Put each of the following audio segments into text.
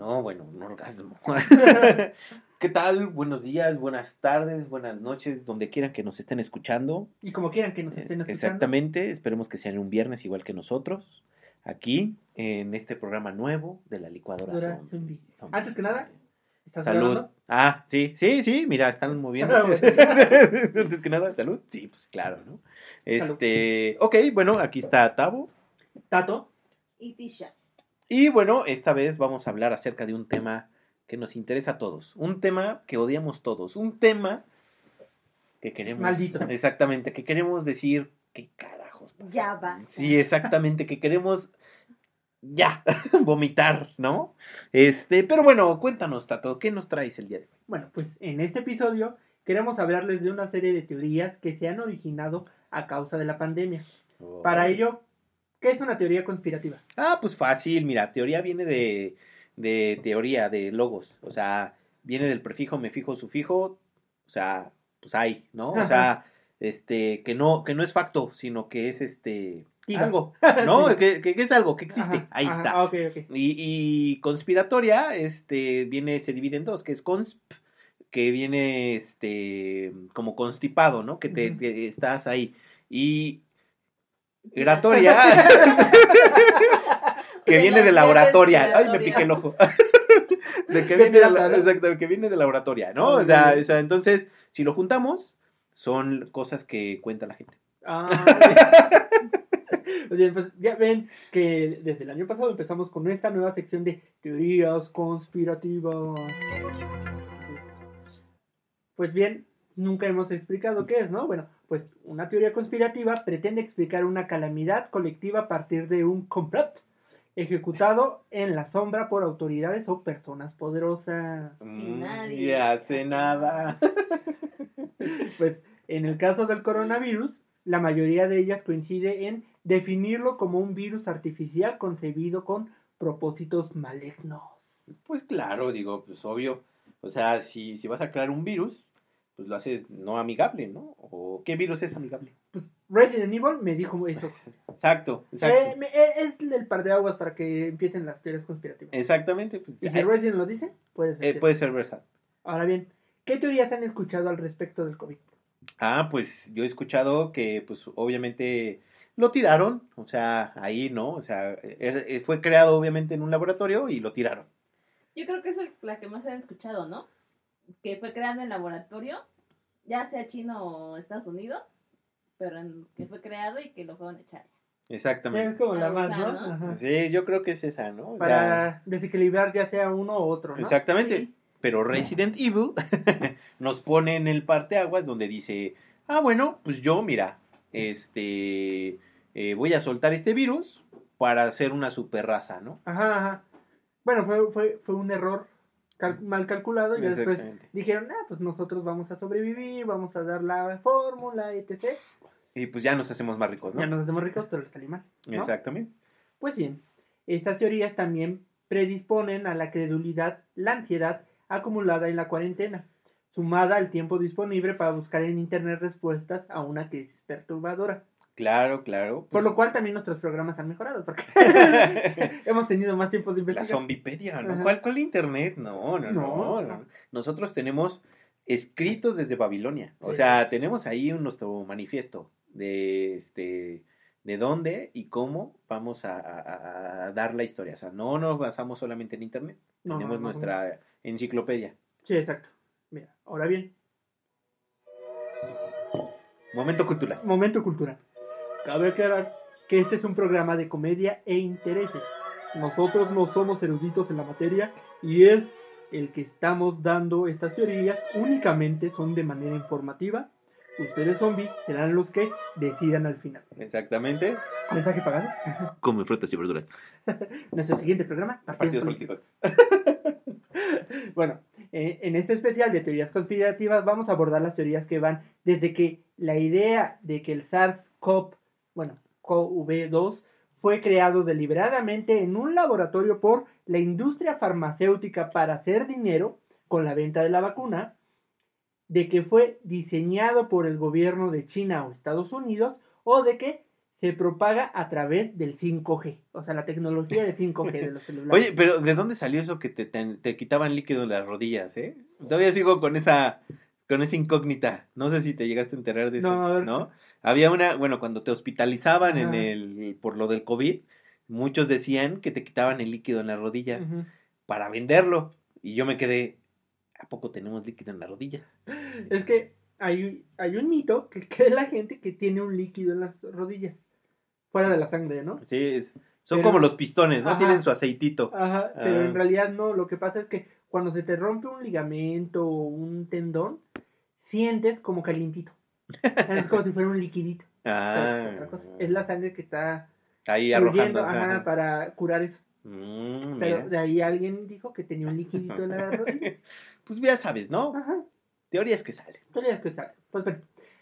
No, bueno, un orgasmo. ¿Qué tal? Buenos días, buenas tardes, buenas noches, donde quieran que nos estén escuchando. Y como quieran que nos estén escuchando. Exactamente, esperemos que sean un viernes igual que nosotros, aquí, en este programa nuevo de la licuadora Antes que nada, ¿estás Salud. grabando? Ah, sí, sí, sí, mira, están moviendo. Antes que nada, salud. Sí, pues claro, ¿no? Este, ok, bueno, aquí está Tabo. Tato. y Tisha. Y bueno, esta vez vamos a hablar acerca de un tema que nos interesa a todos. Un tema que odiamos todos. Un tema que queremos. Maldito. Exactamente, que queremos decir. ¿Qué carajos pasa? Ya basta. Sí, exactamente, que queremos. Ya, vomitar, ¿no? Este, pero bueno, cuéntanos, Tato, ¿qué nos traes el día de hoy? Bueno, pues en este episodio queremos hablarles de una serie de teorías que se han originado a causa de la pandemia. Para ello, ¿qué es una teoría conspirativa? Ah, pues fácil, mira, teoría viene de, de teoría, de logos, o sea, viene del prefijo, me fijo, sufijo, o sea, pues hay, ¿no? O sea, este, que no, que no es facto, sino que es este, algo, ¿no? que, que- que es algo, que existe, Ajá, ahí ajá, está. Y, y conspiratoria, este, viene, se divide en dos, que es consp, que viene, este, como constipado, ¿no? Que te, que estás ahí. Y gratoria, que viene la de vía laboratoria. Ay, me piqué el ojo. de que viene de la, ¿no? exacto, que viene de laboratoria, ¿no? Ah, O sea, o sea, entonces, si lo juntamos, son cosas que cuenta la gente. Ah. Oye, pues ya ven que desde el año pasado empezamos con esta nueva sección de teorías conspirativas. Pues bien, nunca hemos explicado qué es, ¿no? Bueno, pues una teoría conspirativa pretende explicar una calamidad colectiva a partir de un complot ejecutado en la sombra por autoridades o personas poderosas. Mm, nadie y hace hace nada. Pues en el caso del coronavirus, la mayoría de ellas coincide en definirlo como un virus artificial concebido con propósitos malignos. Pues claro, digo, pues obvio. O sea, si, si vas a crear un virus, pues lo haces no amigable, ¿no? ¿O qué virus es amigable? Pues Resident Evil me dijo eso. Exacto, exacto. Eh, me- eh, es el par de aguas para que empiecen las teorías conspirativas. Exactamente, pues y eh, si Resident lo dice, puede ser. eh, puede ser verdad. Ahora bien, ¿qué teorías han escuchado al respecto del COVID? Ah, pues yo he escuchado que, pues obviamente lo tiraron, o sea, ahí, ¿no? O sea, eh, fue creado obviamente en un laboratorio y lo tiraron. Yo creo que es el- la que más han escuchado, ¿no? Que fue creada en laboratorio, ya sea chino o Estados Unidos, pero en- que fue creado y que lo fueron a echar. Sí, Exactamente. es como la más, ¿no? Sí, yo creo que es esa, ¿no? Para desequilibrar ya sea uno u otro, ¿no? exactamente. Sí. Pero Resident Evil nos pone en el parteaguas donde dice, ah, bueno, pues yo, mira, este, eh, voy a soltar este virus para hacer una super raza, ¿no? Ajá, ajá. Bueno, fue, fue, fue un error cal- mal calculado y ya después dijeron, ah, pues nosotros vamos a sobrevivir, vamos a dar la fórmula, etc. Y pues ya nos hacemos más ricos, ¿no? Ya nos hacemos ricos, pero les salió mal. ¿no? Exactamente. Pues bien, estas teorías también predisponen a la credulidad, la ansiedad acumulada en la cuarentena, sumada al tiempo disponible para buscar en internet respuestas a una crisis perturbadora. Claro, claro. Por pues, lo cual también nuestros programas han mejorado, porque hemos tenido más tiempo de La investigar. zombipedia, ¿no? ¿Cuál, ¿Cuál internet? No, no, no, No. no. Nosotros tenemos escritos desde Babilonia. O Sí. sea, tenemos ahí nuestro manifiesto de este de dónde y cómo vamos a, a- a dar la historia. O sea, no nos basamos solamente en internet. No, tenemos nuestra enciclopedia. Sí, exacto. Mira, ahora bien, Momento cultural. momento cultural. Cabe aclarar que este es un programa de comedia e intereses. Nosotros no somos eruditos en la materia y es el que estamos dando estas teorías únicamente son de manera informativa. Ustedes zombies serán los que decidan al final. Exactamente. Mensaje pagado. Come frutas y verduras. Nuestro siguiente programa, Partidos partidos políticos. políticos. Bueno, eh, en este especial de teorías conspirativas vamos a abordar las teorías que van desde que la idea de que el SARS-CoV, bueno, CoV-2 fue creado deliberadamente en un laboratorio por la industria farmacéutica para hacer dinero con la venta de la vacuna, de que fue diseñado por el gobierno de China o Estados Unidos, o de que se propaga a través del 5G, o sea, la tecnología de 5G de los celulares. Oye, pero ¿de dónde salió eso que te, te, te quitaban líquido en las rodillas, eh? Todavía sigo con esa con esa incógnita. No sé si te llegaste a enterar de eso. ¿no? Había una, bueno, cuando te hospitalizaban en el por lo del COVID, muchos decían que te quitaban el líquido en las rodillas para venderlo y yo me quedé ¿A poco tenemos líquido en las rodillas? Es que hay, hay un mito que cree la gente que tiene un líquido en las rodillas, fuera de la sangre, ¿no? Sí, es- son Pero- como los pistones, ¿no? Ajá. Tienen su aceitito. Ajá, pero Ah. en realidad no, lo que pasa es que cuando se te rompe un ligamento o un tendón, sientes como calientito. Es como si fuera un liquidito. Ah, es otra cosa. Es la sangre que está ahí arrojando. ajá, para curar eso. Mm, Pero mira. de ahí alguien dijo que tenía un liquidito en las rodillas. Pues ya sabes, ¿no? Ajá. Teorías que salen. Teorías que salen. Pues bueno,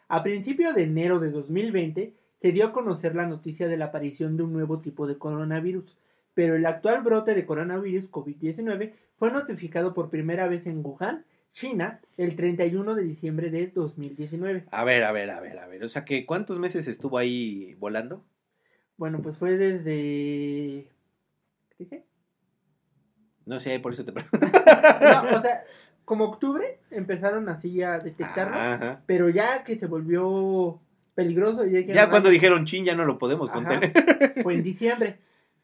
a principios de enero de 2020 se dio a conocer la noticia de la aparición de un nuevo tipo de coronavirus, pero el actual brote de coronavirus COVID-19 fue notificado por primera vez en Wuhan, China, el 31 de diciembre de 2019. A ver, a ver, a ver, a ver. O sea, que ¿cuántos meses estuvo ahí volando? Bueno, pues fue desde... ¿Qué dije? No sé, por eso te pregunto. No, o sea, como octubre empezaron así a detectarlo, Ajá. pero ya que se volvió peligroso y Ya cuando dijeron chin, ya no lo podemos Ajá. contener. fue en diciembre,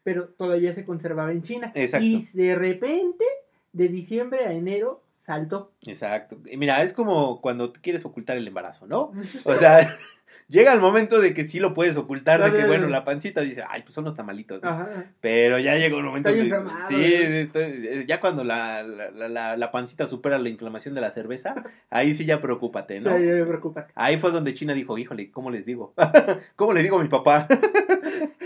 pero todavía se conservaba en China. Exacto. Y de repente, de diciembre a enero, saltó. Exacto. Y mira, es como cuando tú quieres ocultar el embarazo, ¿no? O sea, llega el momento de que sí lo puedes ocultar, de que bueno, la pancita dice, ay, pues son los tamalitos, ¿no? Ajá. Pero ya llega un momento Estoy donde- inflamado, sí, ¿no? estoy- eh, ya cuando la, la, la- la pancita supera la inflamación de la cerveza, ahí sí ya preocúpate, ¿no? Sí, preocupa. Ahí fue donde China dijo, híjole, ¿cómo les digo? ¿Cómo le digo a mi papá?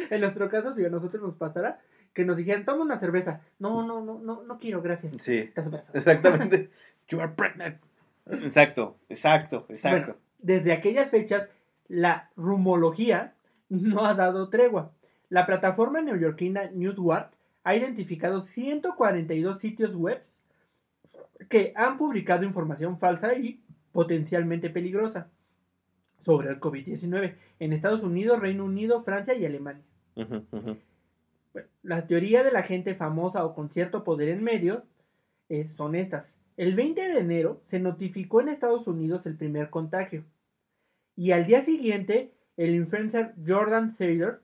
En nuestro caso, si a nosotros nos pasara, que nos dijeran, toma una cerveza. No, no, no, no, no quiero, gracias. Sí, exactamente. You are pregnant. Exacto, exacto, exacto. Bueno, desde aquellas fechas, la rumología no ha dado tregua. La plataforma neoyorquina Newswart ha identificado 142 sitios web que han publicado información falsa y potencialmente peligrosa sobre el COVID-19 en Estados Unidos, Reino Unido, Francia y Alemania. Ujú. Bueno, las teorías de la gente famosa o con cierto poder en medio es- son estas. El 20 de enero se notificó en Estados Unidos el primer contagio. Y al día siguiente, el influencer Jordan Saylor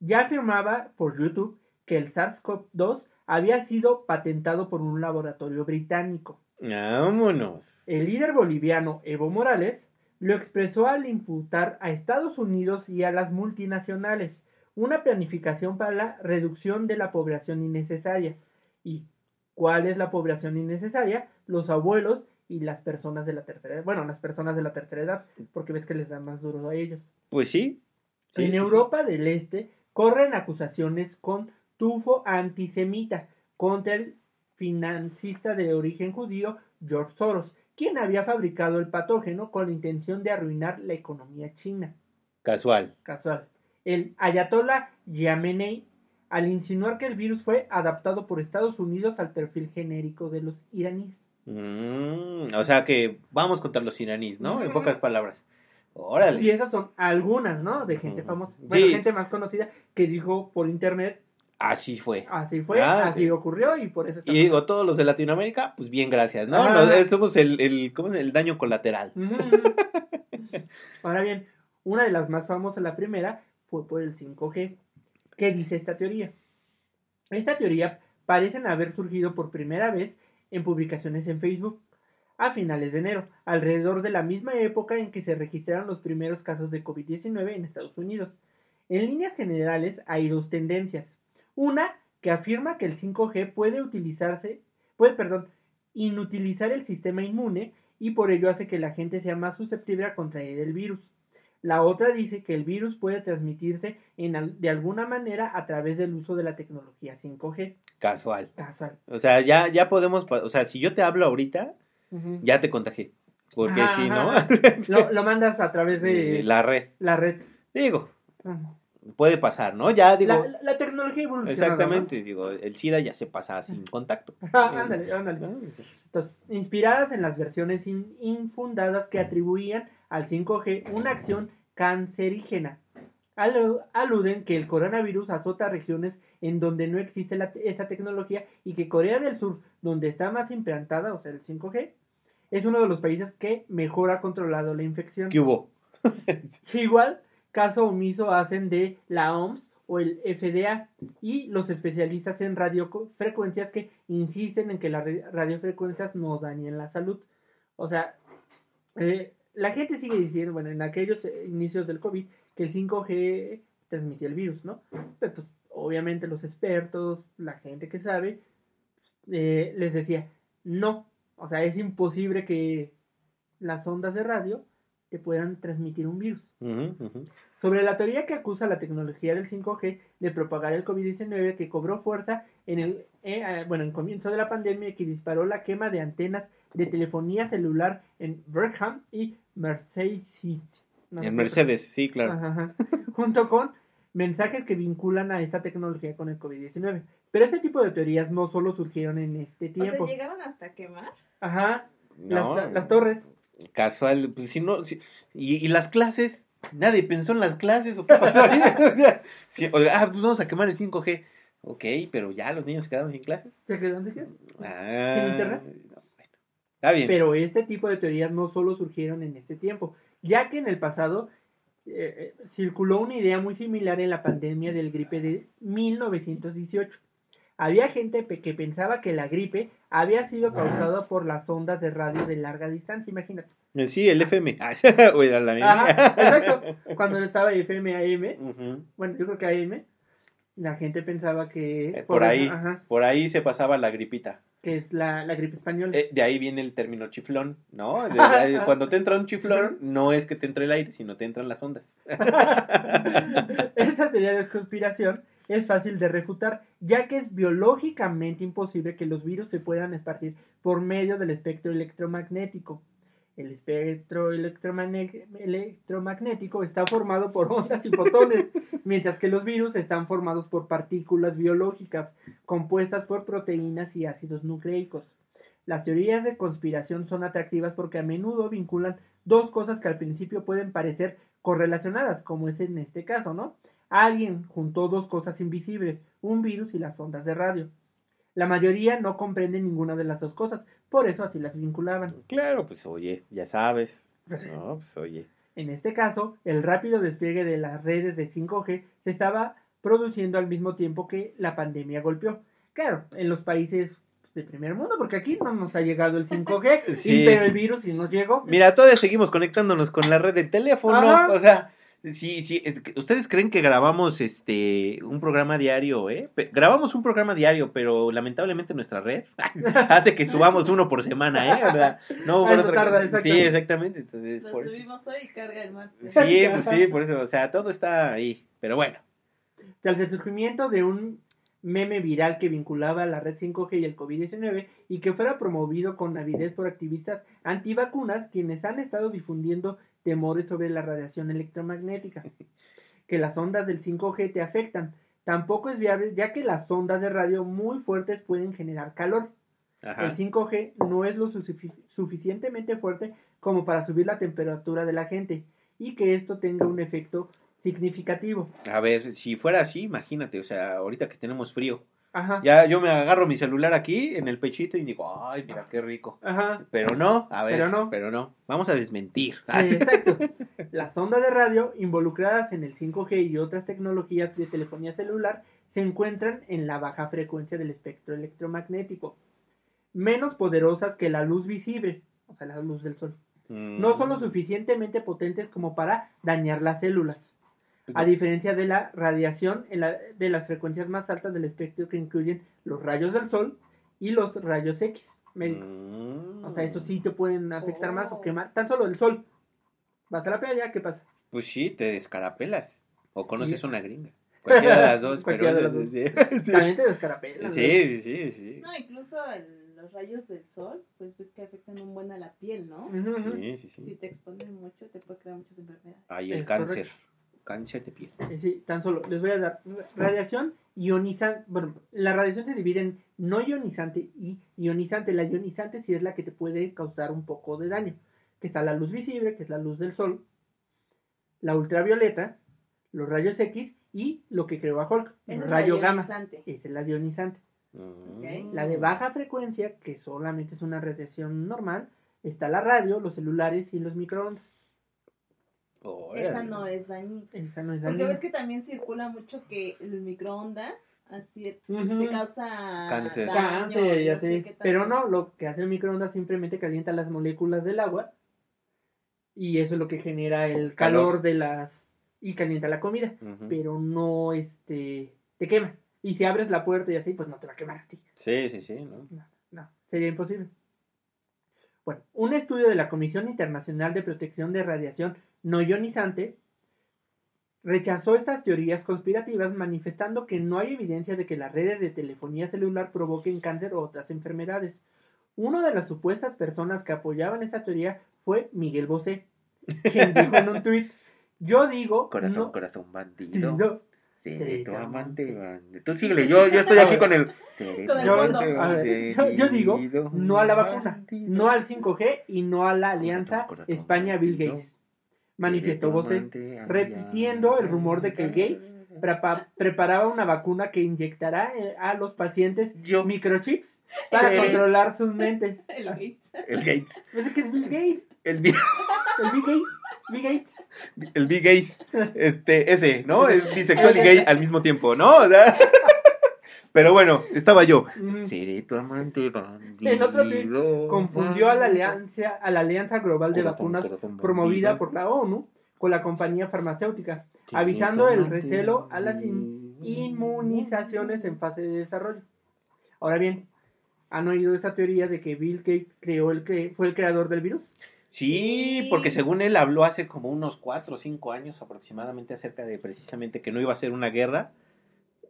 ya afirmaba por YouTube que el SARS-CoV-2 había sido patentado por un laboratorio británico. Vámonos. El líder boliviano Evo Morales lo expresó al imputar a Estados Unidos y a las multinacionales una planificación para la reducción de la población innecesaria. ¿Y cuál es la población innecesaria? Los abuelos y las personas de la tercera edad. Bueno, las personas de la tercera edad, porque ves que les dan más duro a ellos. Pues sí. Sí, en sí, sí. Europa del Este corren acusaciones con tufo antisemita contra el financista de origen judío George Soros, quien había fabricado el patógeno con la intención de arruinar la economía china. Casual. Casual. El ayatollah Yamenei, al insinuar que el virus fue adaptado por Estados Unidos al perfil genérico de los iraníes. Mm, o sea que vamos contra los iraníes, ¿no? En Ujú. pocas palabras. Y Órale. esas son algunas, ¿no? De gente Ujú. famosa. Bueno, Sí. gente más conocida que dijo por internet, Así fue. así fue, Ah, así ocurrió y por eso Y digo, todos los de Latinoamérica, pues bien, gracias, ¿no? Nos- somos el, el, ¿cómo es? el daño colateral. Ahora bien, una de las más famosas, la primera, por el 5G. ¿Qué dice esta teoría? Esta teoría parecen haber surgido por primera vez en publicaciones en Facebook a finales de enero, alrededor de la misma época en que se registraron los primeros casos de COVID-19 en Estados Unidos. En líneas generales hay dos tendencias. Una que afirma que el 5G puede utilizarse, puede, perdón, inutilizar el sistema inmune y por ello hace que la gente sea más susceptible a contraer el virus. La otra dice que el virus puede transmitirse en de alguna manera a través del uso de la tecnología 5G. Casual. Casual. O sea, ya, ya podemos, o sea, si yo te hablo ahorita, ya te contagié. Porque si no. Lo, lo mandas a través de la red. la red. Digo, Ujú. Puede pasar, ¿no? Ya digo, La, tecnología evoluciona. exactamente, digo, el SIDA ya se pasa sin contacto. Ándale, ándale. Entonces, inspiradas en las versiones in- infundadas que atribuían al 5G una acción cancerígena. alu- aluden que el coronavirus azota regiones en donde no existe la- esa tecnología y que Corea del Sur, donde está más implantada, o sea, el 5G, es uno de los países que mejor ha controlado la infección. ¿Qué hubo? Igual, caso omiso hacen de la OMS o el FDA y los especialistas en radiofrecuencias que insisten en que las re- radiofrecuencias no dañen la salud. O sea, eh, la gente sigue diciendo, bueno, en aquellos eh, inicios del COVID, que el 5G transmitía el virus, ¿no? Pero pues obviamente los expertos, la gente que sabe, eh, les decía, no, o sea, es imposible que las ondas de radio te puedan transmitir un virus. Sobre la teoría que acusa la tecnología del 5G de propagar el COVID-19 que cobró fuerza en el eh, eh, bueno, en comienzo de la pandemia y que disparó la quema de antenas de telefonía celular en Birmingham y Merseyside. No, no En sé, Mercedes, sí, claro. Ajá, ajá. junto con mensajes que vinculan a esta tecnología con el COVID-19. Pero este tipo de teorías no solo surgieron en este O tiempo. sea, llegaron hasta quemar. Ajá, No, las, las torres. Casual, pues si no, si- y, y las clases, nadie pensó en las clases, o qué pasó ahí? O sea, si- o- ah, pues vamos a quemar el 5G. Ok, pero ya los niños se quedaron sin clases. ¿Se quedan sin qué? Ah, ¿En internet? no, bueno. Está bien. Pero este tipo de teorías no solo surgieron en este tiempo, ya que en el pasado eh, eh, circuló una idea muy similar en la pandemia del gripe de 1918. Había gente que pensaba que la gripe había sido causada por las ondas de radio de larga distancia, imagínate. Eh, Sí, el FM. Ah, o era la Ajá, exacto. Cuando estaba FM AM, Ujú. bueno, yo creo que AM, la gente pensaba que... Eh, por ahí, ajá, por ahí se pasaba la gripita. que es la, la gripe española. Eh, de ahí viene el término chiflón, ¿no? De- de- cuando te entra un chiflón, no es que te entre el aire, sino te entran las ondas. Esta teoría de conspiración es fácil de refutar, ya que es biológicamente imposible que los virus se puedan esparcir por medio del espectro electromagnético. El espectro electromagné- electromagnético está formado por ondas y fotones, mientras que los virus están formados por partículas biológicas compuestas por proteínas y ácidos nucleicos. Las teorías de conspiración son atractivas porque a menudo vinculan dos cosas que al principio pueden parecer correlacionadas, como es en este caso, ¿no? Alguien juntó dos cosas invisibles, un virus y las ondas de radio. La mayoría no comprende ninguna de las dos cosas, por eso así las vinculaban. Claro, pues oye, ya sabes. No, pues oye. En este caso, el rápido despliegue de las redes de 5G se estaba produciendo al mismo tiempo que la pandemia golpeó. Claro, en los países de primer mundo, porque aquí no nos ha llegado el 5G, Sí. pero el virus sí nos llegó. Mira, todavía seguimos conectándonos con la red del teléfono. Ajá. O sea, sí, sí. es que ¿Ustedes creen que grabamos este un programa diario, eh? Pe- grabamos un programa diario, pero lamentablemente nuestra red hace que subamos uno por semana, ¿eh? O sea, no por otra tarda. Sí, exactamente. Entonces, Lo por eso. subimos hoy y carga el martes. Sí, pues sí, por eso. O sea, todo está ahí. Pero bueno. Tras el surgimiento de un meme viral que vinculaba la red 5G y el COVID-19 y que fuera promovido con avidez por activistas antivacunas quienes han estado difundiendo temores sobre la radiación electromagnética, que las ondas del 5G te afectan. Tampoco es viable ya que las ondas de radio muy fuertes pueden generar calor. El Ajá. 5G no es lo sufici- suficientemente fuerte como para subir la temperatura de la gente y que esto tenga un efecto significativo. A ver, si fuera así, imagínate, o sea, ahorita que tenemos frío. Ajá. Ya yo me agarro mi celular aquí en el pechito y digo, ay, mira qué rico. Ajá. Pero no, a ver, Pero no. pero no. Vamos a desmentir. Sí, exacto. Las ondas de radio involucradas en el 5G y otras tecnologías de telefonía celular se encuentran en la baja frecuencia del espectro electromagnético, menos poderosas que la luz visible, o sea, la luz del sol. Mm. No son lo suficientemente potentes como para dañar las células, a diferencia de la radiación en la- de las frecuencias más altas del espectro que incluyen los rayos del sol y los rayos X médicos. Mm. O sea, estos sí te pueden afectar más o quemar. Tan solo el sol. Vas a la playa, ¿qué pasa? Pues sí, te descarapelas. O conoces Y- una gringa. Cualquiera de las dos, pero de sí, sí. También te descarapelas. Sí, sí, sí. No, incluso el- los rayos del sol, pues ves que afectan un buen a la piel, ¿no? ujú. Sí, sí, Si sí. te expones mucho, te puede crear muchas enfermedades. Ahí el Es cáncer. correcto. Cáncer de piel. Eh, Sí, tan solo. Les voy a dar radiación ionizante. Bueno, la radiación se divide en no ionizante y ionizante. La ionizante sí es la que te puede causar un poco de daño. Que está la luz visible, que es la luz del sol. La ultravioleta, los rayos X y lo que creó a Hulk, el rayo gamma. Esa es la ionizante. Mm. La de baja frecuencia, que solamente es una radiación normal, está la radio, los celulares y los microondas. Esa no es dañina. Esa no es Porque ves que también circula mucho que el microondas así te causa Cáncer. daño, Cáncer, ya no sé. Pero no, lo que hace el microondas simplemente calienta las moléculas del agua y eso es lo que genera el calor, Calor. de las y calienta la comida, pero no este te quema. Y si abres la puerta y así, pues no te va a quemar a ti. Sí, sí, sí, ¿no? No, no, sería imposible. Bueno, un estudio de la Comisión Internacional de Protección de Radiación No Ionizante rechazó estas teorías conspirativas manifestando que no hay evidencia de que las redes de telefonía celular provoquen cáncer o otras enfermedades. Una de las supuestas personas que apoyaban esta teoría fue Miguel Bosé, quien dijo en un tuit, yo digo, Corazón, no, corazón bandido. no, Seré tu amante bandido. Tú síguele, yo, yo estoy aquí con el. Con ver, yo digo no a la vacuna, no al 5G y no a la alianza España-Bill Gates. Manifestó Bosé, repitiendo el rumor de que Gates prepa- preparaba una vacuna que inyectará eh, a los pacientes Yo, microchips para controlar sus mentes. El Gates. el Gates. ¿Ves que es Bill Gates? El, Bi- El Bill Gates. Bill Gates. el Big Gates. Este, ese, ¿no? Es bisexual y gay al mismo tiempo, ¿no? O sea. Pero bueno, estaba yo. Mm, Seré tu amante bandido. En otro tuit, Confundió a la alianza, a la alianza global de Corazón, vacunas corazón promovida por la ONU con la compañía farmacéutica, avisando el recelo a las in- inmunizaciones en fase de desarrollo. Ahora bien, ¿han oído esta teoría de que Bill Gates creó el que fue el creador del virus? Sí, porque según él habló hace como unos cuatro o cinco años aproximadamente acerca de precisamente que no iba a ser una guerra,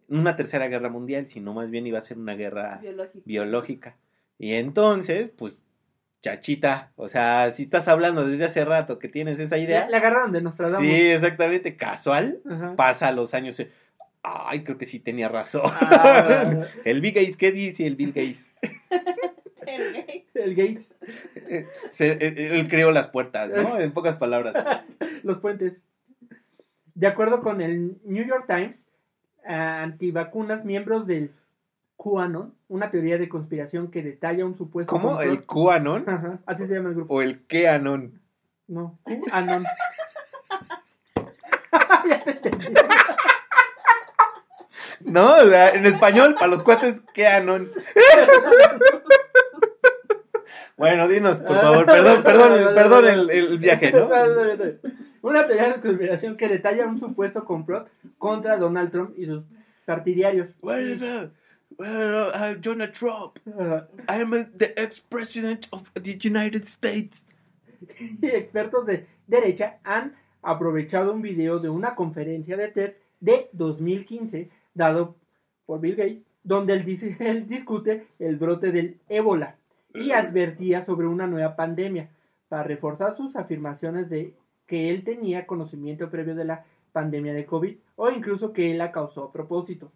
una tercera guerra mundial, sino más bien iba a ser una guerra biológica. Y entonces, pues, chachita, o sea, si estás hablando desde hace rato que tienes esa idea, La agarraron de Nostradamus. sí, exactamente, casual, Ajá. pasa los años. eh, Ay, creo que sí tenía razón. Ah, el Bill Gates, ¿qué dice el Bill Gates? El Gates. el Gates, Se- él, él creó las puertas, ¿no? En pocas palabras. los puentes. De acuerdo con el New York Times, antivacunas, miembros del QAnon, una teoría de conspiración que detalla un supuesto ¿Cómo? complot- ¿El QAnon? Ajá, así se llama el grupo. ¿O el QAnon? No, QAnon. Ya te entendí. No, en español, para los cuates, QAnon. Bueno, dinos, por favor, perdón, perdón, perdón el, el viaje, ¿no? Una teoría de conspiración que detalla un supuesto complot contra Donald Trump y sus partidarios. Uh, well, uh, Donald Trump. I am the ex-president of the United States. y expertos de derecha han aprovechado un video de una conferencia de TED de 2015 dado por Bill Gates, donde él, él discute el brote del ébola y advertía sobre una nueva pandemia para reforzar sus afirmaciones de que él tenía conocimiento previo de la pandemia de COVID o incluso que él la causó a propósito.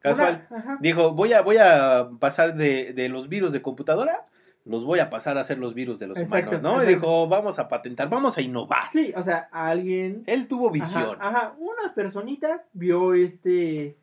Casual. Una-. Dijo, voy a, voy a pasar de, de los virus de computadora, los voy a pasar a ser los virus de los Exacto, humanos, ¿no? Y dijo, vamos a patentar, vamos a innovar. Sí, o sea, alguien Él tuvo visión. Ajá, una personita vio este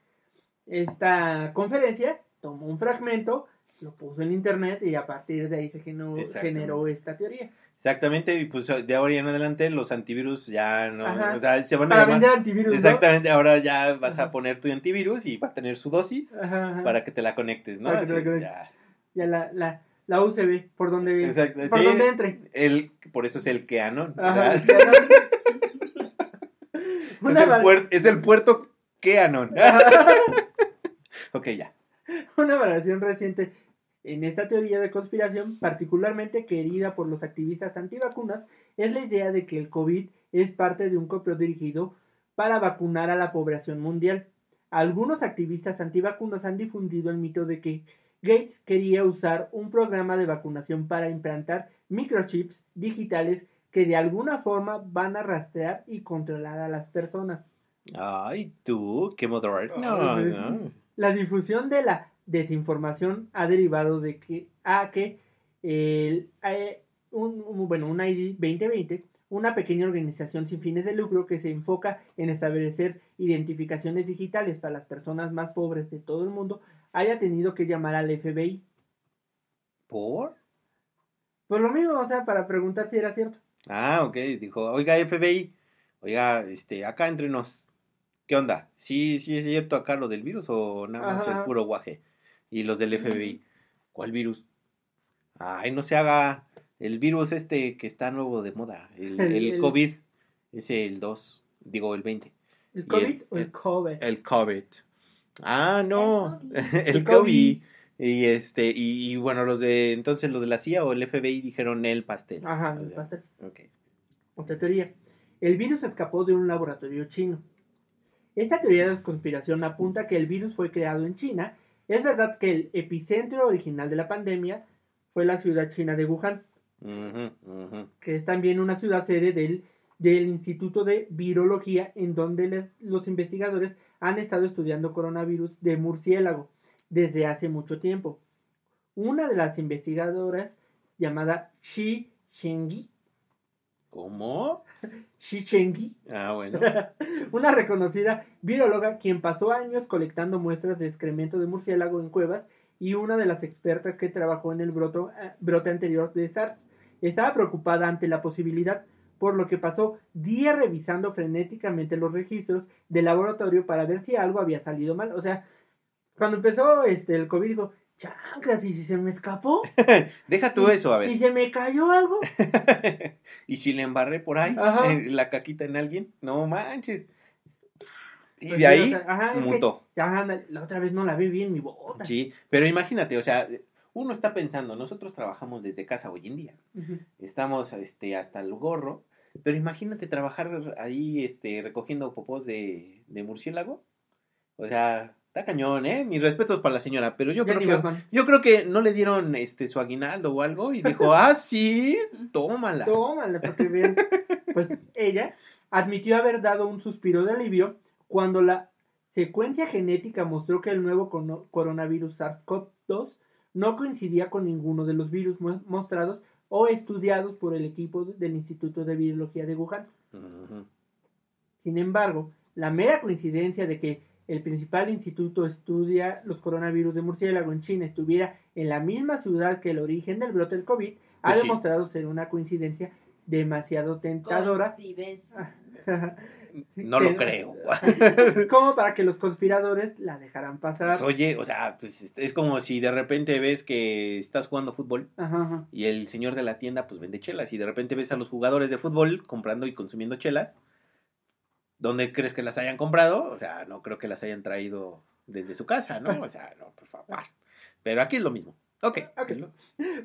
esta conferencia, tomó un fragmento, lo puso en internet y a partir de ahí se generó, generó esta teoría. Exactamente, y pues de ahora en adelante los antivirus ya no, Ajá. o sea, se van a Para llamar- vender antivirus. ¿no? Exactamente, ahora ya vas a poner tu antivirus y va a tener su dosis Ajá, para que te la conectes, ¿no? Para que te la conectes. ya. Ya la, la, la UCB, por donde, Exacto, por sí. donde entre. El, por eso es el o Ajá, es, el puer- es el puerto Keanon. ok, ya. una valoración reciente en esta teoría de conspiración, particularmente querida por los activistas antivacunas, es la idea de que el COVID es parte de un complot dirigido para vacunar a la población mundial. Algunos activistas antivacunas han difundido el mito de que Gates quería usar un programa de vacunación para implantar microchips digitales que de alguna forma van a rastrear y controlar a las personas. Ay, tú, qué moderno. Sí. no. La difusión de la desinformación ha derivado de que a que el, eh, un, un- bueno, un ID 2020 una pequeña organización sin fines de lucro que se enfoca en establecer identificaciones digitales para las personas más pobres de todo el mundo, haya tenido que llamar al FBI. ¿Por? Pues lo mismo, o sea, para preguntar si era cierto. Ah, ok. Dijo, oiga, FBI, oiga, este, acá entre nos. ¿Qué onda? ¿Sí, sí es cierto acá lo del virus o nada más Ajá. es puro guaje? Y los del FBI, ¿cuál virus? Ay, no se haga el virus este que está nuevo de moda, el, El- el el- COVID, ese el 2, digo el 20, ¿El COVID el- o el COVID? el COVID. Ah, no, El COVID. El COVID. COVID. Y este, y, y bueno, los de, entonces los de la CIA o el FBI dijeron el pastel. Ajá, O el pastel. ok. Otra teoría. El virus escapó de un laboratorio chino. Esta teoría de conspiración apunta que el virus fue creado en China. Es verdad que el epicentro original de la pandemia fue la ciudad china de Wuhan, que es también una ciudad sede del, del Instituto de Virología, en donde les- los investigadores han estado estudiando coronavirus de murciélago desde hace mucho tiempo. Una de las investigadoras, llamada Shi Chengyi, ¿Cómo? Shi Chengyi, Ah, bueno. una reconocida viróloga quien pasó años colectando muestras de excremento de murciélago en cuevas y una de las expertas que trabajó en el broto- eh, brote anterior de SARS. Estaba preocupada ante la posibilidad, por lo que pasó días revisando frenéticamente los registros del laboratorio para ver si algo había salido mal. O sea, cuando empezó este el COVID dijo, chanclas, ¿y si se me escapó? Deja tú eso, a ¿Y ver. se me cayó algo? ¿Y si le embarré por ahí la caquita en alguien? No manches. Y Pues de sí, o ahí sea, ajá, es que- mutó. Ajá, la otra vez no la vi bien mi bota. Sí, pero imagínate, o sea, uno está pensando, nosotros trabajamos desde casa hoy en día. Estamos este hasta el gorro, pero imagínate trabajar ahí este recogiendo popós de, de murciélago. O sea, está cañón, ¿eh? Mis respetos para la señora, pero yo Ya creo que yo creo que no le dieron este su aguinaldo o algo y dijo, "Ah, sí, tómala." Tómala, para que vean. Pues ella admitió haber dado un suspiro de alivio cuando la secuencia genética mostró que el nuevo coronavirus SARS-CoV-2 no coincidía con ninguno de los virus mostrados o estudiados por el equipo del Instituto de Virología de Wuhan. Sin embargo, la mera coincidencia de que el principal instituto estudia los coronavirus de murciélago en China estuviera en la misma ciudad que el origen del brote del COVID ha Pues sí. demostrado ser una coincidencia demasiado tentadora. No lo creo. como para que los conspiradores la dejaran pasar. Pues, oye, o sea, pues es como si de repente ves que estás jugando fútbol Ajá, ajá. y el señor de la tienda pues vende chelas y de repente ves a los jugadores de fútbol comprando y consumiendo chelas. ¿Dónde crees que las hayan comprado? O sea, no creo que las hayan traído desde su casa, ¿no? O sea, no, por favor. Pero aquí es lo mismo. Ok. Ok.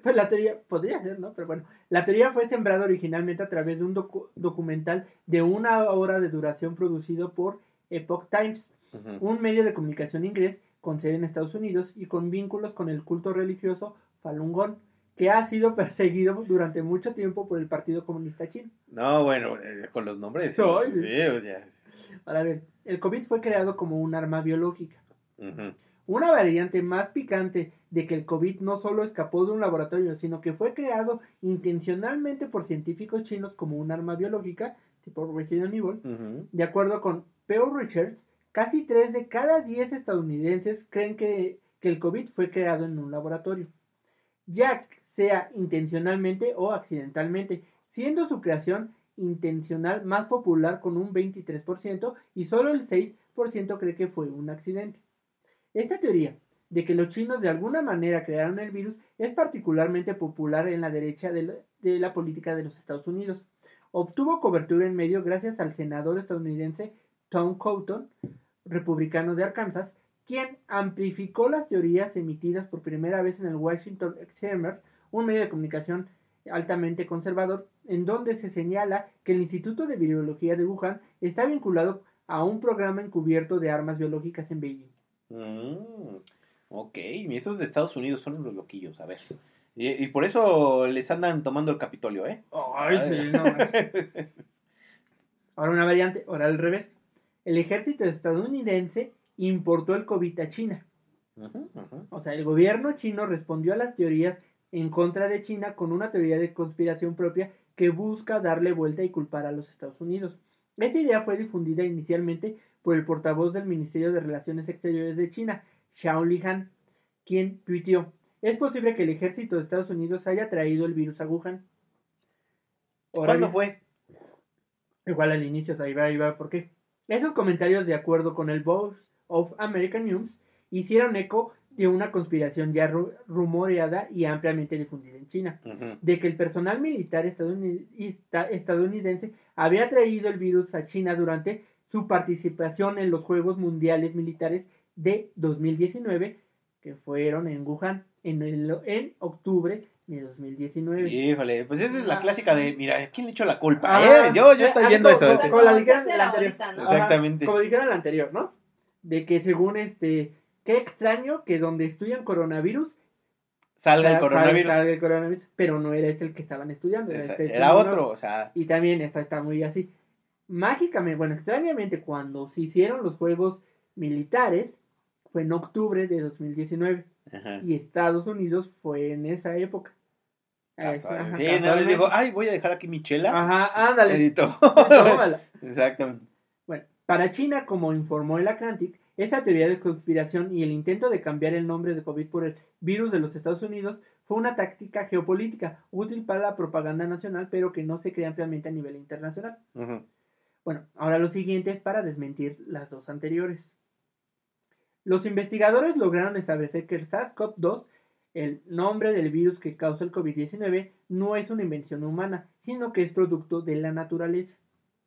Pues la teoría, podría ser, ¿no? Pero bueno, la teoría fue sembrada originalmente a través de un docu- documental de una hora de duración producido por Epoch Times, un medio de comunicación inglés con sede en Estados Unidos y con vínculos con el culto religioso Falun Gong, que ha sido perseguido durante mucho tiempo por el Partido Comunista Chino. No, bueno, eh, con los nombres. sí, sí, sí. sí, o sea. Ahora bien, el COVID fue creado como un arma biológica. Una variante más picante de que el COVID no solo escapó de un laboratorio, sino que fue creado intencionalmente por científicos chinos como un arma biológica, tipo Resident Evil. Ujú. De acuerdo con Pew Research, casi 3 de cada 10 estadounidenses creen que, que el COVID fue creado en un laboratorio, ya sea intencionalmente o accidentalmente, siendo su creación intencional más popular con un 23% y solo el 6% cree que fue un accidente. Esta teoría de que los chinos de alguna manera crearon el virus es particularmente popular en la derecha de la, de la política de los Estados Unidos. Obtuvo cobertura en medio gracias al senador estadounidense Tom Cotton, republicano de Arkansas, quien amplificó las teorías emitidas por primera vez en el Washington Examiner, un medio de comunicación altamente conservador, en donde se señala que el Instituto de Virología de Wuhan está vinculado a un programa encubierto de armas biológicas en Beijing. Mm, ok, y esos de Estados Unidos son los loquillos, a ver. Y, y por eso les andan tomando el Capitolio, ¿eh? Ay, sí, no. Ahora una variante, ahora al revés. El ejército estadounidense importó el COVID a China. O sea, el gobierno chino respondió a las teorías en contra de China con una teoría de conspiración propia que busca darle vuelta y culpar a los Estados Unidos. Esta idea fue difundida inicialmente por el portavoz del Ministerio de Relaciones Exteriores de China, Xiao Lihan, quien tuiteó, es posible que el ejército de Estados Unidos haya traído el virus a Wuhan. ¿Cuándo fue? Igual al inicio, ahí va, ahí va, ¿por qué? Esos comentarios, de acuerdo con el Voice of American News, hicieron eco de una conspiración ya rumoreada y ampliamente difundida en China, de que el personal militar estadounidense había traído el virus a China durante su participación en los Juegos Mundiales Militares de 2019, que fueron en Wuhan en, el, en octubre de 2019. Híjole, pues esa es la clásica de, mira, ¿quién le echó la culpa? ¿Eh? Yo, yo estoy viendo eso. Como, la dijeron la anterior. Exactamente. como dijeron la anterior, ¿no? De que según este, qué extraño que donde estudian coronavirus salga el coronavirus. Salga el coronavirus, pero no era este el que estaban estudiando. Era, este, era otro, o sea. Y también esta está muy así. Mágicamente, bueno, extrañamente, cuando se hicieron los juegos militares, fue en octubre de 2019. Y Estados Unidos fue en esa época. sí, no les digo, ay, voy a dejar aquí mi chela. Ajá, ándale. Edito. Exactamente. Bueno, para China, como informó el Atlantic, esta teoría de conspiración y el intento de cambiar el nombre de COVID por el virus de los Estados Unidos fue una táctica geopolítica útil para la propaganda nacional, pero que no se crea ampliamente a nivel internacional. Bueno, ahora lo siguiente es para desmentir las dos anteriores. Los investigadores lograron establecer que el SARS-CoV-2, el nombre del virus que causa el COVID-19, no es una invención humana, sino que es producto de la naturaleza.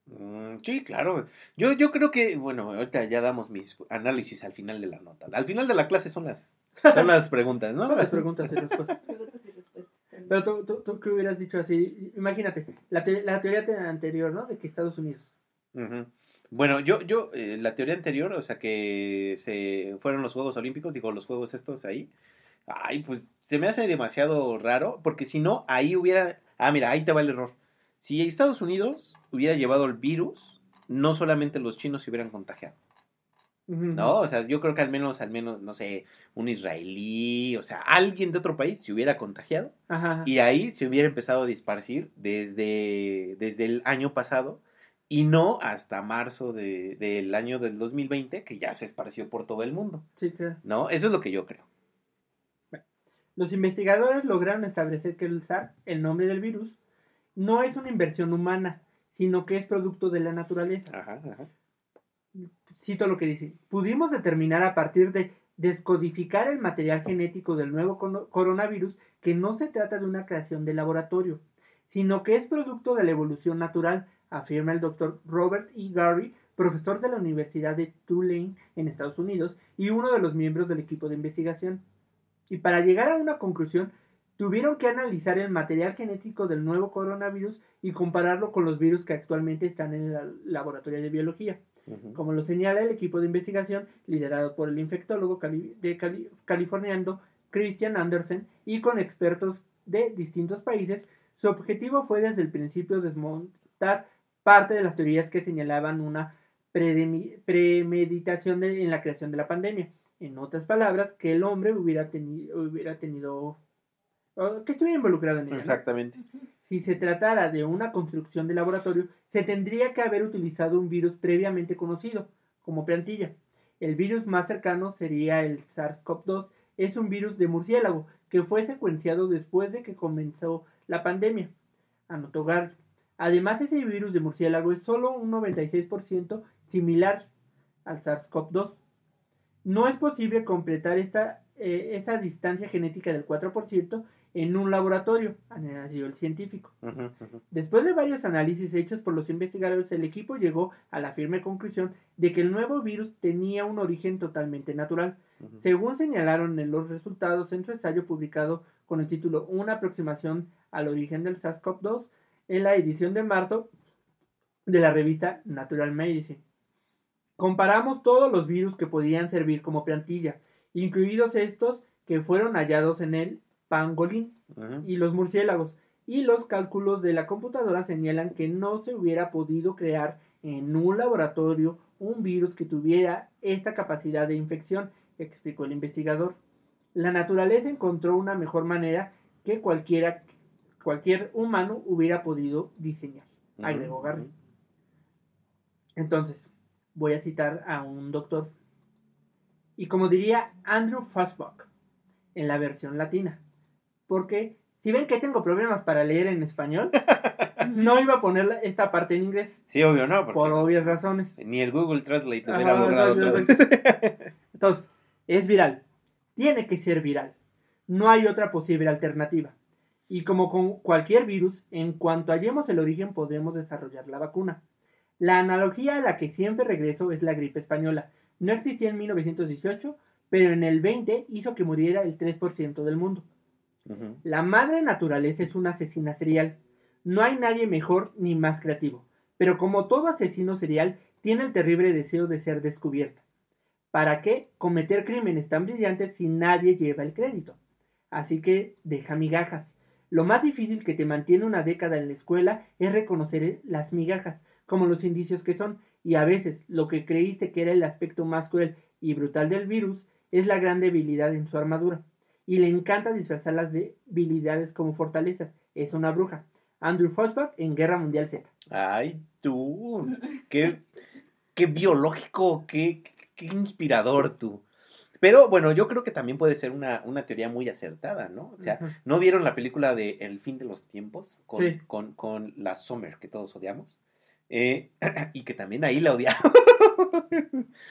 Mm, sí, claro. Yo, yo creo que, bueno, ahorita ya damos mis análisis al final de la nota. Al final de la clase son las, son las preguntas, ¿no? Son las preguntas y respuestas. Pero tú, tú, tú, ¿qué hubieras dicho así? Imagínate, la, la teoría anterior, ¿no? De que Estados Unidos. Bueno, yo, yo, eh, la teoría anterior, o sea, que se fueron los Juegos Olímpicos, digo, los Juegos estos ahí, ay, pues se me hace demasiado raro, porque si no, ahí hubiera, ah, mira, ahí te va el error. Si Estados Unidos hubiera llevado el virus, no solamente los chinos se hubieran contagiado. ¿No? O sea, yo creo que al menos, al menos, no sé, un israelí, o sea, alguien de otro país se hubiera contagiado. Y ahí se hubiera empezado a disparcir desde, desde el año pasado y no hasta marzo de, del año del 2020, que ya se esparció por todo el mundo. Sí, claro. ¿No? Eso es lo que yo creo. los investigadores lograron establecer que el SARS, el nombre del virus, no es una inversión humana, sino que es producto de la naturaleza. Ajá, ajá. Cito lo que dice. Pudimos determinar a partir de descodificar el material genético del nuevo coronavirus que no se trata de una creación de laboratorio, sino que es producto de la evolución natural afirma el doctor Robert E. Gary, profesor de la Universidad de Tulane en Estados Unidos y uno de los miembros del equipo de investigación. Y para llegar a una conclusión, tuvieron que analizar el material genético del nuevo coronavirus y compararlo con los virus que actualmente están en el laboratorio de biología. Como lo señala el equipo de investigación, liderado por el infectólogo de californiano Christian Andersen y con expertos de distintos países, su objetivo fue desde el principio desmontar parte de las teorías que señalaban una premeditación en la creación de la pandemia. En otras palabras, que el hombre hubiera, tenido, hubiera tenido, que estuviera involucrado en ella. Exactamente. Si se tratara de una construcción de laboratorio, se tendría que haber utilizado un virus previamente conocido, como plantilla. El virus más cercano sería el SARS-CoV-2, es un virus de murciélago que fue secuenciado después de que comenzó la pandemia. Anotó Gary. Además, ese virus de murciélago es solo un 96% similar al SARS-CoV-2. No es posible completar esta, eh, esa distancia genética del 4% en un laboratorio, añadió el científico. Después de varios análisis hechos por los investigadores, el equipo llegó a la firme conclusión de que el nuevo virus tenía un origen totalmente natural, según señalaron en los resultados en su ensayo publicado con el título Una aproximación al origen del SARS-CoV-2 en la edición de marzo de la revista Natural Medicine. Comparamos todos los virus que podían servir como plantilla, incluidos estos que fueron hallados en el pangolín y los murciélagos, y los cálculos de la computadora señalan que no se hubiera podido crear en un laboratorio un virus que tuviera esta capacidad de infección, explicó el investigador. La naturaleza encontró una mejor manera que cualquiera cualquier humano hubiera podido diseñar, agregó Garvey. Entonces, voy a citar a un doctor, y como diría Andrew Fosbuck, en la versión latina, porque si ven que tengo problemas para leer en español, no iba a poner esta parte en inglés. Sí, obvio, no. Por obvias razones. Ni el Google Translate hubiera otra vez. Entonces, es viral. Tiene que ser viral. No hay otra posible alternativa. Y como con cualquier virus, en cuanto hallemos el origen podremos desarrollar la vacuna. La analogía a la que siempre regreso es la gripe española. No existía en 1918, pero en el 20 hizo que muriera el 3% del mundo. La madre naturaleza es una asesina serial. No hay nadie mejor ni más creativo. Pero como todo asesino serial, tiene el terrible deseo de ser descubierta. ¿Para qué cometer crímenes tan brillantes si nadie lleva el crédito? Así que deja migajas. Lo más difícil que te mantiene una década en la escuela es reconocer las migajas, como los indicios que son, y a veces lo que creíste que era el aspecto más cruel y brutal del virus es la gran debilidad en su armadura y le encanta disfrazar las debilidades como fortalezas. Es una bruja. Andrew Fosbach en Guerra Mundial Z. Ay, tú. Qué, qué biológico, qué, qué inspirador tú. Pero bueno, yo creo que también puede ser una, una teoría muy acertada, ¿no? O sea, ¿no vieron la película de El fin de los tiempos? Con, con, con la Summer, que todos odiamos. Eh, y que también ahí la odiamos.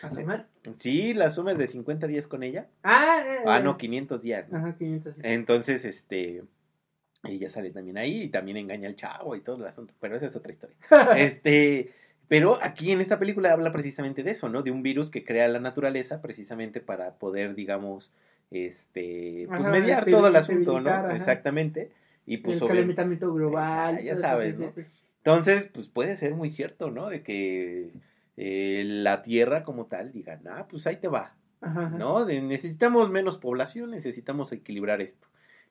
¿A Summer? Sí, la Summer de 50 días con ella. Ah, eh, ah no, 500 días. Ajá, 500 días. Entonces, este, ella sale también ahí y también engaña al chavo y todo el asunto, pero esa es otra historia. este, pero aquí en esta película habla precisamente de eso, ¿no? De un virus que crea la naturaleza precisamente para poder, digamos, este, pues mediar todo el asunto, ¿no? Exactamente. Y pues el calentamiento global. Ya, sabes, ¿no? Entonces, pues puede ser muy cierto, ¿no? De que eh, la tierra como tal diga, ah, pues ahí te va, ¿no? De, necesitamos menos población, necesitamos equilibrar esto.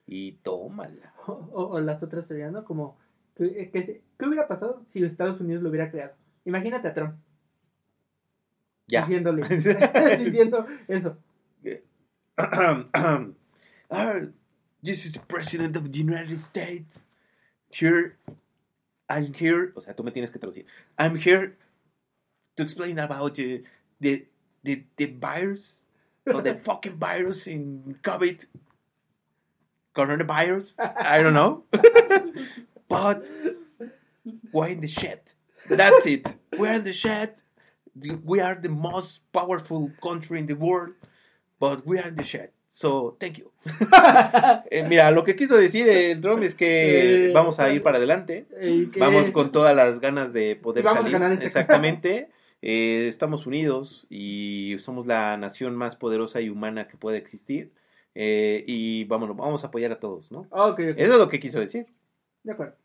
Y tómala. O, las otras serían, ¿no? Como, ¿qué, qué, hubiera pasado si Estados Unidos lo hubiera creado? Imagínate a Trump. Ya. Diciéndole, diciendo eso. this is the President of the United States. Here, I'm here, o sea, tú me tienes que traducir. I'm here to explain about the, the, the, the virus, or the fucking virus in COVID, coronavirus, I don't know. but we're in the shit. That's it. We're in the shit. We are the most powerful country in the world, but we are in the shit. So, thank you. eh, mira, lo que quiso decir el Drum es que eh, vamos a ir para adelante. Eh, vamos con todas las ganas de poder salir. Este Exactamente. Eh, estamos unidos y somos la nación más poderosa y humana que puede existir. Eh, y vámonos, vamos a apoyar a todos, ¿no? Eso es lo que quiso decir. De acuerdo.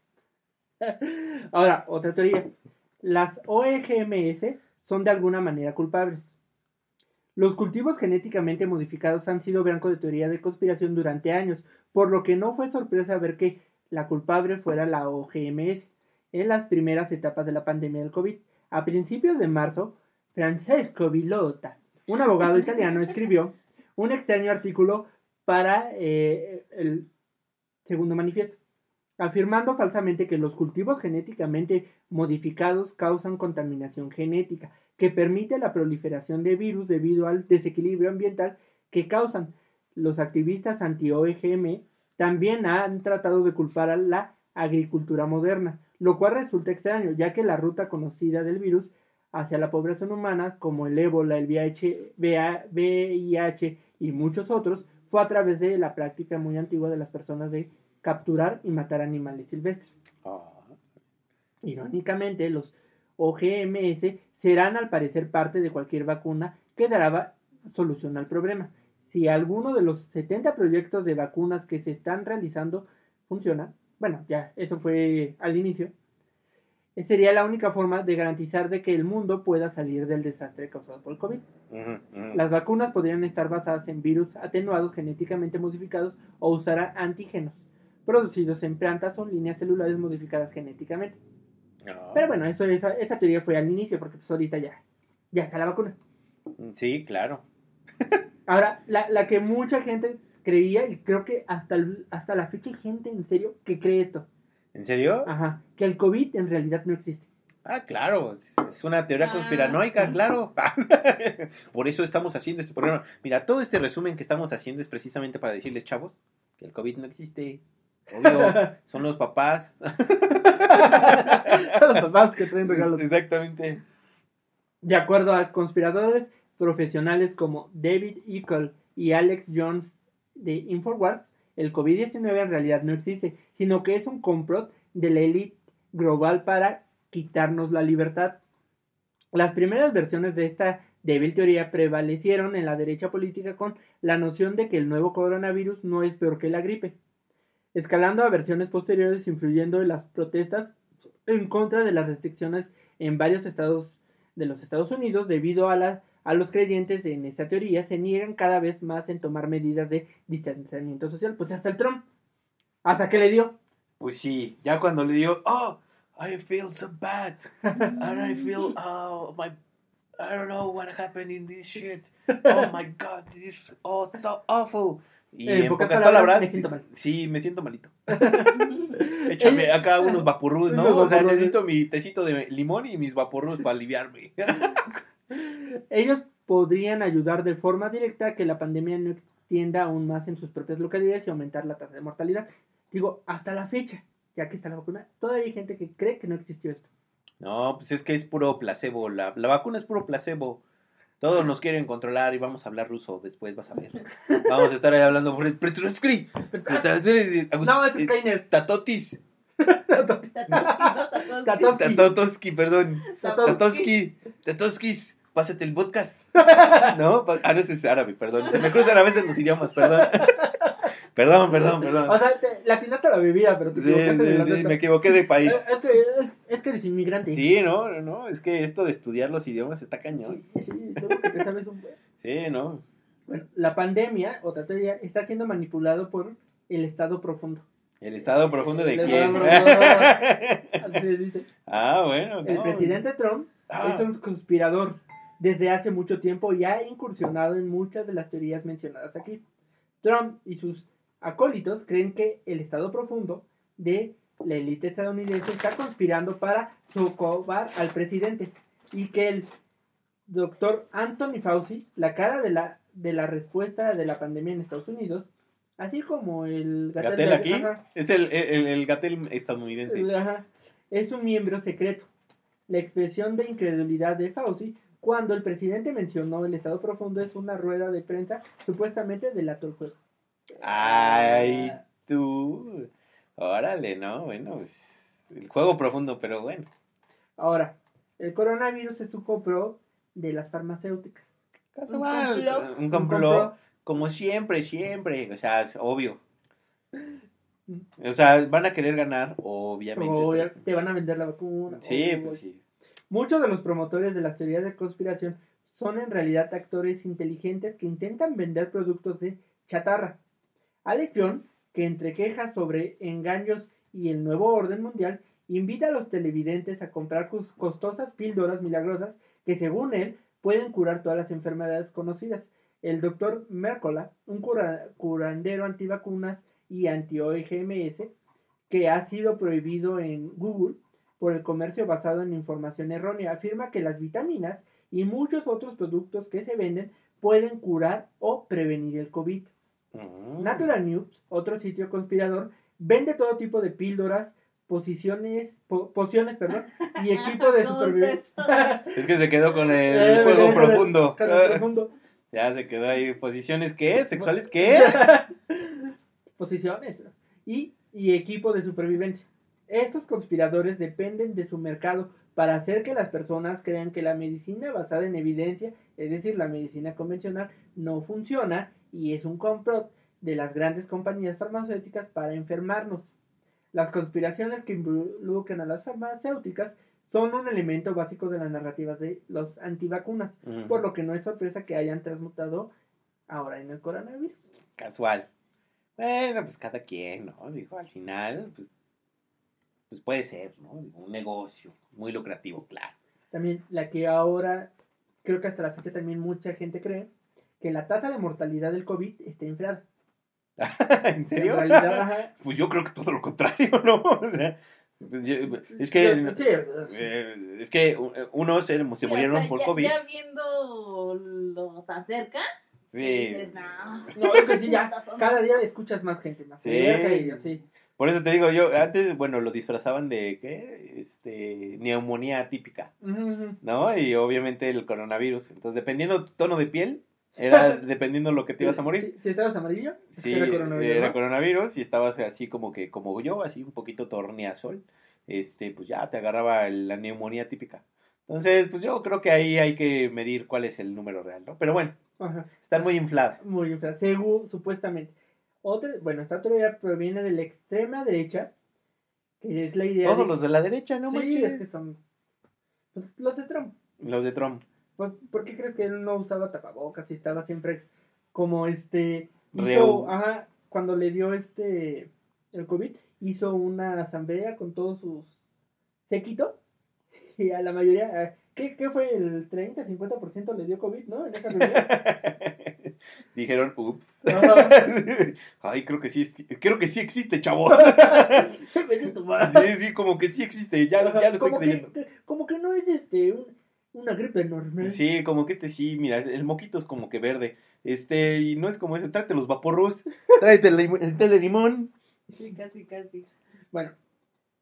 Ahora, otra teoría. Las OEGMS son de alguna manera culpables. Los cultivos genéticamente modificados han sido blanco de teoría de conspiración durante años, por lo que no fue sorpresa ver que la culpable fuera la OGMS en las primeras etapas de la pandemia del COVID. A principios de marzo, Francesco Villota, un abogado italiano, escribió un extraño artículo para eh, el segundo manifiesto, afirmando falsamente que los cultivos genéticamente modificados causan contaminación genética, que permite la proliferación de virus debido al desequilibrio ambiental que causan. Los activistas anti-OGM también han tratado de culpar a la agricultura moderna, lo cual resulta extraño, ya que la ruta conocida del virus hacia la población humana, como el ébola, el VIH y muchos otros, fue a través de la práctica muy antigua de las personas de capturar y matar animales silvestres. Ah. Irónicamente, los OGMS serán al parecer parte de cualquier vacuna que dará solución al problema. Si alguno de los 70 proyectos de vacunas que se están realizando funciona, bueno, ya, eso fue al inicio, eh, sería la única forma de garantizar de que el mundo pueda salir del desastre causado por el COVID. Las vacunas podrían estar basadas en virus atenuados genéticamente modificados o usar antígenos producidos en plantas o líneas celulares modificadas genéticamente. Ah. Pero bueno, eso esa, esa, teoría fue al inicio porque pues ahorita ya, ya está la vacuna. Sí, claro. Ahora, la, la que mucha gente creía y creo que hasta, el- hasta la fecha hay gente en serio que cree esto. ¿En serio? Ajá, que el COVID en realidad no existe. Ah, claro, es una teoría Ah. conspiranoica, claro. Por eso estamos haciendo este programa. Mira, todo este resumen que estamos haciendo es precisamente para decirles, chavos, que el COVID no existe. Obvio, son los papás. Los papás que traen regalos. Exactamente. De acuerdo a conspiradores profesionales como David Eagle y Alex Jones de Infowars, el COVID-19 en realidad no existe, sino que es un complot de la élite global para quitarnos la libertad. Las primeras versiones de esta débil teoría prevalecieron en la derecha política con la noción de que el nuevo coronavirus no es peor que la gripe, escalando a versiones posteriores influyendo en las protestas en contra de las restricciones en varios estados de los Estados Unidos debido a, la- a los creyentes en esta teoría se niegan cada vez más en tomar medidas de distanciamiento social, pues hasta el Trump, hasta que le dio. Pues sí, ya cuando le digo, oh, I feel so bad. And I feel, oh, my, I don't know what happened in this shit. Oh my god, this is oh, so awful. Y En en, pocas pocas palabras, palabras, me siento mal. sí, me siento malito. Échame acá unos vaporrus, ¿no? Unos O sea, vaporrus. necesito mi tecito de limón y mis vaporrus para aliviarme. Ellos podrían ayudar de forma directa a que la pandemia no extienda aún más en sus propias localidades y aumentar la tasa de mortalidad. Digo, hasta la fecha, ya que está la vacuna, todavía hay gente que cree que no existió esto. No, pues es que es puro placebo. La, la vacuna es puro placebo. Todos nos quieren controlar y vamos a hablar ruso después, vas a ver. Vamos a estar ahí hablando por Petruskri. No, es Skynet. Tatotis. Tatoski, perdón. Tatoski. Tatoskis. Pásate el podcast. ¿No? Ah, no, es árabe, perdón. Se me cruzan a veces los idiomas, perdón. Perdón, perdón, O perdón. sea, te, la atinaste a la bebida, pero te Sí, equivocaste de sí, sí, me equivoqué de país. Es, es que, es, es que eres inmigrante. Sí, no, no. Es que esto de estudiar los idiomas está cañón. Sí, sí, que te sabes un. Sí, no. Bueno, la pandemia, otra teoría, está siendo manipulado por el estado profundo. ¿El estado profundo de El quién? estado profundo. Así se dice. ah, bueno. El presidente Trump Ah. es un conspirador desde hace mucho tiempo y ha incursionado en muchas de las teorías mencionadas aquí. Trump y sus acólitos creen que el estado profundo de la élite estadounidense está conspirando para socovar al presidente y que el doctor Anthony Fauci, la cara de la, de la respuesta de la pandemia en Estados Unidos, así como el ¿Gatel aquí? ajá, Es el, el, el Gatel estadounidense. Ajá. Es un miembro secreto. La expresión de incredulidad de Fauci cuando el presidente mencionó el estado profundo es una rueda de prensa supuestamente delató el juego. Ay, tú. Órale, no, bueno, pues, el juego profundo, pero bueno. Ahora, el coronavirus es un complot de las farmacéuticas. Casual. complot. Un complot. Como siempre, siempre. O sea, es obvio. O sea, van a querer ganar, obviamente. Obvio, te van a vender la vacuna. Sí, obvio. pues sí. Muchos de los promotores de las teorías de conspiración son en realidad actores inteligentes que intentan vender productos de chatarra. Alex Jones, que entre quejas sobre engaños y el nuevo orden mundial, invita a los televidentes a comprar cos- costosas píldoras milagrosas que según él pueden curar todas las enfermedades conocidas. El doctor Mercola, un cura- curandero antivacunas y anti-OGMS, que ha sido prohibido en Google por el comercio basado en información errónea, afirma que las vitaminas y muchos otros productos que se venden pueden curar o prevenir el COVID. Mm. Natural News, otro sitio conspirador, vende todo tipo de píldoras, posiciones, po- pociones, perdón, y equipo de supervivencia. Es que se quedó con el Eh, juego profundo. con el profundo. Ya se quedó ahí. ¿Posiciones qué? ¿Sexuales qué? Posiciones y, y equipo de supervivencia. Estos conspiradores dependen de su mercado para hacer que las personas crean que la medicina basada en evidencia, es decir, la medicina convencional, no funciona y es un complot de las grandes compañías farmacéuticas para enfermarnos. Las conspiraciones que involucran a las farmacéuticas son un elemento básico de las narrativas de los antivacunas, por lo que no es sorpresa que hayan transmutado ahora en el coronavirus. Casual. Bueno, pues cada quien, ¿no? Dijo, al final, pues, pues puede ser, ¿no? Un negocio muy lucrativo, claro. También la que ahora, creo que hasta la fecha también mucha gente cree, que la tasa de mortalidad del COVID está inflada. ¿En serio? En realidad, ajá. Pues yo creo que todo lo contrario, ¿no? O sea, pues yo- es que... Sí, eh, es que unos se, se Sí, o murieron sea, por ya, COVID. Ya viendo lo tan cerca, Sí. dices, no. No, es que sí, ya cada día escuchas más gente más Sí. cerca y así. Por eso te digo, yo antes, bueno, lo disfrazaban de, ¿qué? Este, neumonía típica, Ujú, ujú. ¿no? Y obviamente el coronavirus. Entonces, dependiendo tu tono de piel, era dependiendo lo que te ibas a morir. Si, si estabas amarillo, Sí, era era coronavirus. coronavirus, ¿no? y estabas así como que, como yo, así un poquito torneazol, este, pues ya te agarraba la neumonía típica. Entonces, pues yo creo que ahí hay que medir cuál es el número real, ¿no? Pero bueno, Ajá. están muy infladas. Muy Fran. según supuestamente. Otra, bueno, esta teoría proviene de la extrema derecha, que es la idea Todos de- los de la derecha, ¿no sí, manches? es que son pues, los de Trump. Los de Trump. Pues, ¿Por qué crees que él no usaba tapabocas y estaba siempre como este hizo, ajá, cuando le dio este el COVID, hizo una asamblea con todos sus séquito y a la mayoría, eh, ¿qué, qué fue? El 30, 50% le dio COVID, ¿no? En esa reunión. Dijeron, ups. Ay, creo que sí, creo que sí existe, chavo. Sí, sí, como que sí existe, ya, Ajá, ya lo estoy creyendo. Que, que- como que no es este un- una gripe normal. Sí, como que este sí, mira, el moquito es como que verde. Este, y no es como ese, tráete los vaporros, tráete el, el té de limón. Sí, casi, casi. Bueno,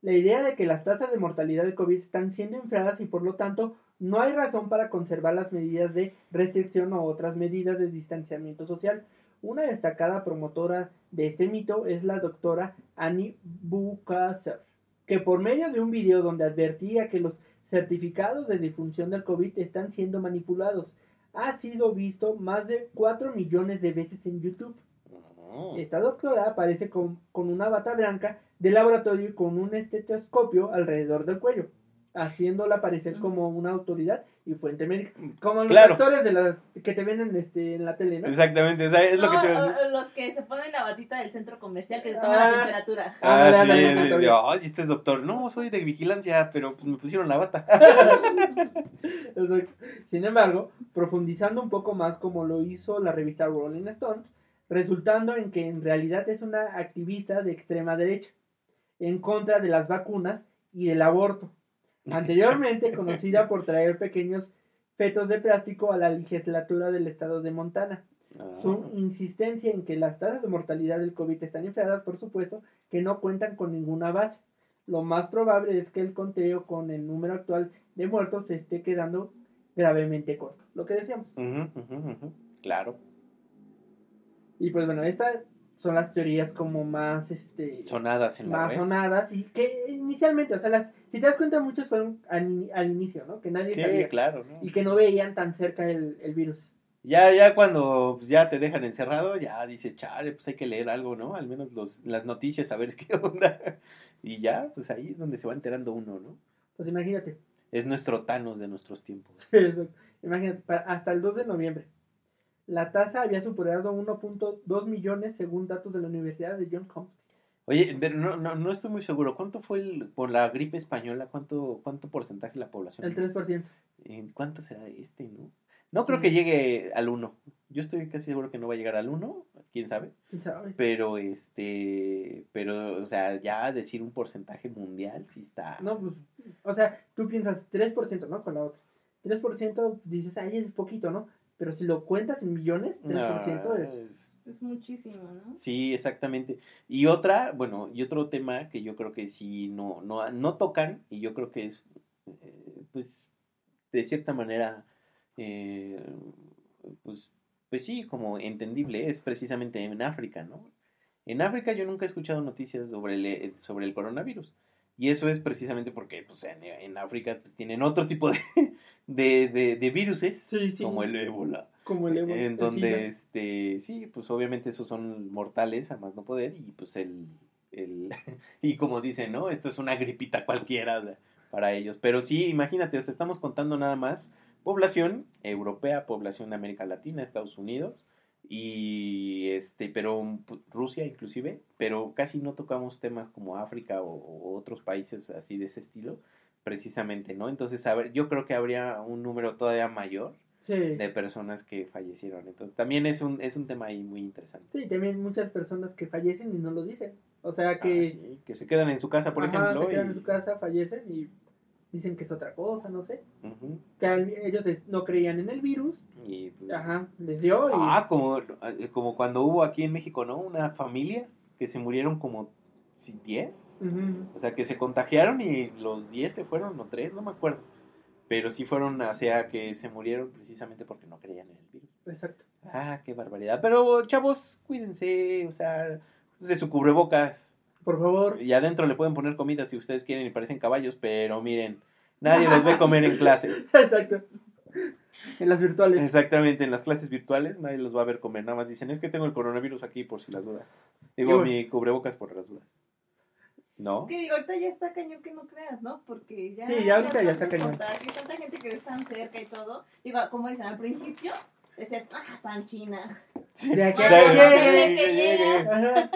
la idea de que las tasas de mortalidad de COVID están siendo infladas y por lo tanto no hay razón para conservar las medidas de restricción o otras medidas de distanciamiento social. Una destacada promotora de este mito es la doctora Annie Bukasser, que por medio de un video donde advertía que los certificados de difunción del COVID están siendo manipulados, ha sido visto más de 4 millones de veces en YouTube. Esta doctora aparece con, con una bata blanca de laboratorio y con un estetoscopio alrededor del cuello, haciéndola parecer como una autoridad y fuente médica. Como los Claro. actores de las que te venden este, en la tele, ¿no? Exactamente, o sea, es lo que No, te o- los que se ponen la batita del centro comercial que te toman Ah. la temperatura. Ah, sí, ay, este es doctor. No, soy de vigilancia, pero pues me pusieron la bata. Sin embargo, profundizando un poco más como lo hizo la revista Rolling Stone, resultando en que en realidad es una activista de extrema derecha, en contra de las vacunas y del aborto, anteriormente conocida por traer pequeños fetos de plástico a la legislatura del estado de Montana. Su insistencia en que las tasas de mortalidad del COVID están infladas, por supuesto, que no cuentan con ninguna base. Lo más probable es que el conteo con el número actual de muertos se esté quedando gravemente corto. Lo que decíamos. Claro, Y pues bueno, estas son las teorías como más este sonadas en la más red. sonadas y que inicialmente, o sea, las, si te das cuenta, muchos fueron al, al inicio, ¿no? Que nadie Sí, sabía claro. ¿no? y que no veían tan cerca el, el virus. Ya, ya cuando pues, ya te dejan encerrado, ya dices, chale, pues hay que leer algo, ¿no? Al menos los, las noticias, a ver qué onda. Y ya, pues ahí es donde se va enterando uno, ¿no? Pues imagínate, Es nuestro Thanos de nuestros tiempos. Imagínate, hasta el 2 de noviembre. La tasa había superado 1.2 millones según datos de la Universidad de Johns Hopkins. Oye, pero no, no, no estoy muy seguro. ¿Cuánto fue el, por la gripe española? ¿Cuánto, cuánto porcentaje de la población? El 3%. ¿En ¿Cuánto será este, no? No creo que llegue al 1. Yo estoy casi seguro que no va a llegar al 1, quién sabe. ¿Quién sabe? Pero, este, pero, o sea, ya decir un porcentaje mundial sí está. No, pues, o sea, tú piensas 3%, ¿no? Con la otra. 3% dices, ay, es poquito, ¿no? Pero si lo cuentas en millones, 3% No, es... es- muchísimo, ¿no? Sí, exactamente. Y otra, bueno, y otro tema que yo creo que sí no, no, no tocan, y yo creo que es, eh, pues, de cierta manera, eh, pues, pues sí, como entendible, es precisamente en África, ¿no? En África yo nunca he escuchado noticias sobre el, eh, sobre el coronavirus. Y eso es precisamente porque, pues, en, en África, pues, tienen otro tipo de, de, de, de viruses, Sí, sí. como el ébola. Como el En donde, este, sí, pues obviamente esos son mortales, a más no poder, y pues el, el y como dicen, ¿no? Esto es una gripita cualquiera o sea, para ellos. Pero sí, imagínate, o sea, estamos contando nada más población europea, población de América Latina, Estados Unidos, y este, pero pu- Rusia inclusive, pero casi no tocamos temas como África o, o otros países así de ese estilo, precisamente, ¿no? Entonces, a ver, yo creo que habría un número todavía mayor Sí. de personas que fallecieron. Entonces también es un, es un tema ahí muy interesante. Sí, también muchas personas que fallecen y no lo dicen. O sea Ah, que, sí, que se quedan en su casa, por ajá, ejemplo. se quedan y- en su casa, fallecen y dicen que es otra cosa, no sé. Ujú, Que al- ellos no creían en el virus, y, pues, ajá, les dio y... Ah, como, como cuando hubo aquí en México, ¿no? Una familia que se murieron como si, 10. Ujú. O sea, que se contagiaron y los 10 se fueron, o 3, no me acuerdo. Pero sí fueron, sea, que se murieron precisamente porque no creían en el virus. Exacto. Ah, qué barbaridad. Pero, chavos, cuídense, o sea, de su cubrebocas. Por favor. Y adentro le pueden poner comida si ustedes quieren y parecen caballos, pero miren, nadie los ve comer en clase. Exacto. En las virtuales. Exactamente, en las clases virtuales nadie los va a ver comer, nada más dicen, es que tengo el coronavirus aquí por si las dudas. Digo, bueno. mi cubrebocas por las dudas. ¿No? Que digo, ahorita ya está cañón que no creas, ¿no? Porque ya. Sí, ya ahorita ya está cañón. contagios, tanta gente que ves tan cerca y todo. Digo, como dicen al principio, decías, ah, está en China. De aquí Bueno, Sí, que llegue. Ajá.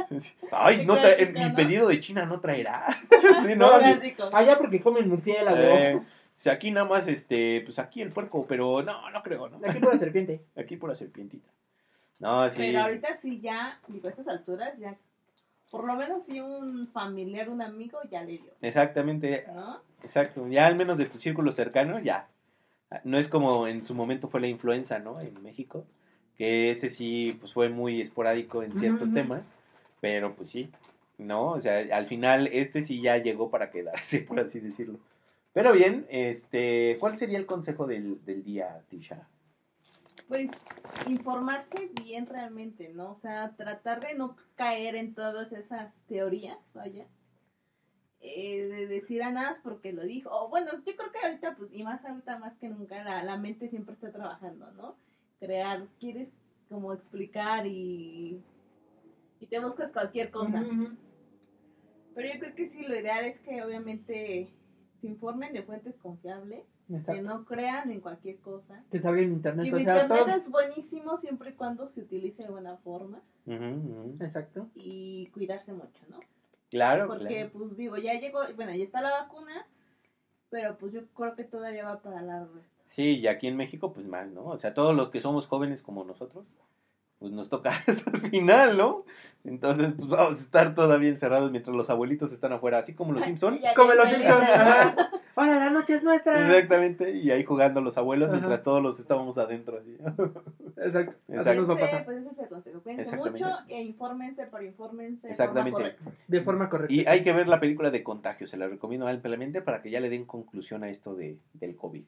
Ay, no Sí, tra- clásica, mi ¿no? pedido de China no traerá. Sí, No, ¿no? Allá porque comen murciélago. Eh, si aquí nada más, este, pues aquí el puerco, pero no, no creo, ¿no? Aquí por la serpiente. Aquí por la serpientita. No, sí. Pero ahorita sí ya, digo, a estas alturas ya, por lo menos si un familiar, un amigo ya le dio, Exactamente, ¿no? exacto. Ya al menos de tu círculo cercano, ya. No es como en su momento fue la influenza, ¿no? En México, que ese sí, pues fue muy esporádico en ciertos temas, pero pues sí, ¿no? O sea, al final este sí ya llegó para quedarse, por así decirlo. Pero bien, este, ¿cuál sería el consejo del, del día, Tisha? Pues informarse bien realmente, ¿no? O sea, tratar de no caer en todas esas teorías, vaya. Eh, de decir a nada porque lo dijo. O bueno, yo creo que ahorita, pues, y más ahorita más que nunca, la, la mente siempre está trabajando, ¿no? Crear, quieres como explicar y, y te buscas cualquier cosa. Pero yo creo que sí, lo ideal es que obviamente se informen de fuentes confiables, que no crean en cualquier cosa. Que salga en internet. Digo, o sea, internet todo- es buenísimo siempre y cuando se utilice de buena forma ujú. Exacto. y cuidarse mucho, ¿no? Claro, Porque, claro. pues digo, ya llegó, bueno, ya está la vacuna, pero pues yo creo que todavía va para largo esto. Sí, y aquí en México, pues más, ¿no? O sea, todos los que somos jóvenes como nosotros, pues nos toca hasta el final, ¿no? Entonces, pues vamos a estar todavía encerrados mientras los abuelitos están afuera, así como los Simpson. Ya Como los Simpsons. Ahora la noche es nuestra. Exactamente, y ahí jugando los abuelos Ajá. mientras todos los estábamos adentro, así. Exacto. Así Exacto. nos va a Sí, pasar. pues ese es el consejo. Cuídense Exactamente. mucho e infórmense, pero infórmense de Exactamente. forma correcta. De forma correcta. Y hay que ver la película de Contagio, se la recomiendo ampliamente para que ya le den conclusión a esto de, del COVID.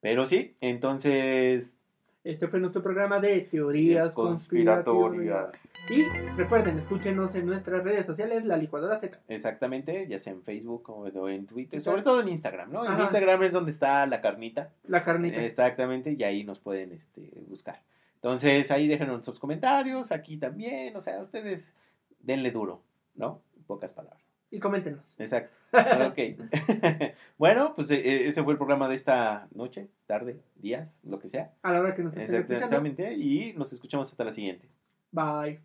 Pero sí, entonces... Este fue nuestro programa de teorías conspiratorias. Y recuerden, escúchenos en nuestras redes sociales, La Licuadora Z. Exactamente, ya sea en Facebook o en Twitter, sobre todo en Instagram, ¿no? En. Instagram es donde está la carnita. La carnita. Exactamente, y ahí nos pueden este, buscar. Entonces, ahí déjenos sus comentarios, aquí también, o sea, ustedes denle duro, ¿no? En pocas palabras. Y coméntenos. Exacto. Ok. bueno, pues eh, eh, ese fue el programa de esta noche, tarde, días, lo que sea. A la hora que nos escuchando. Exactamente, y nos escuchamos hasta la siguiente. Bye.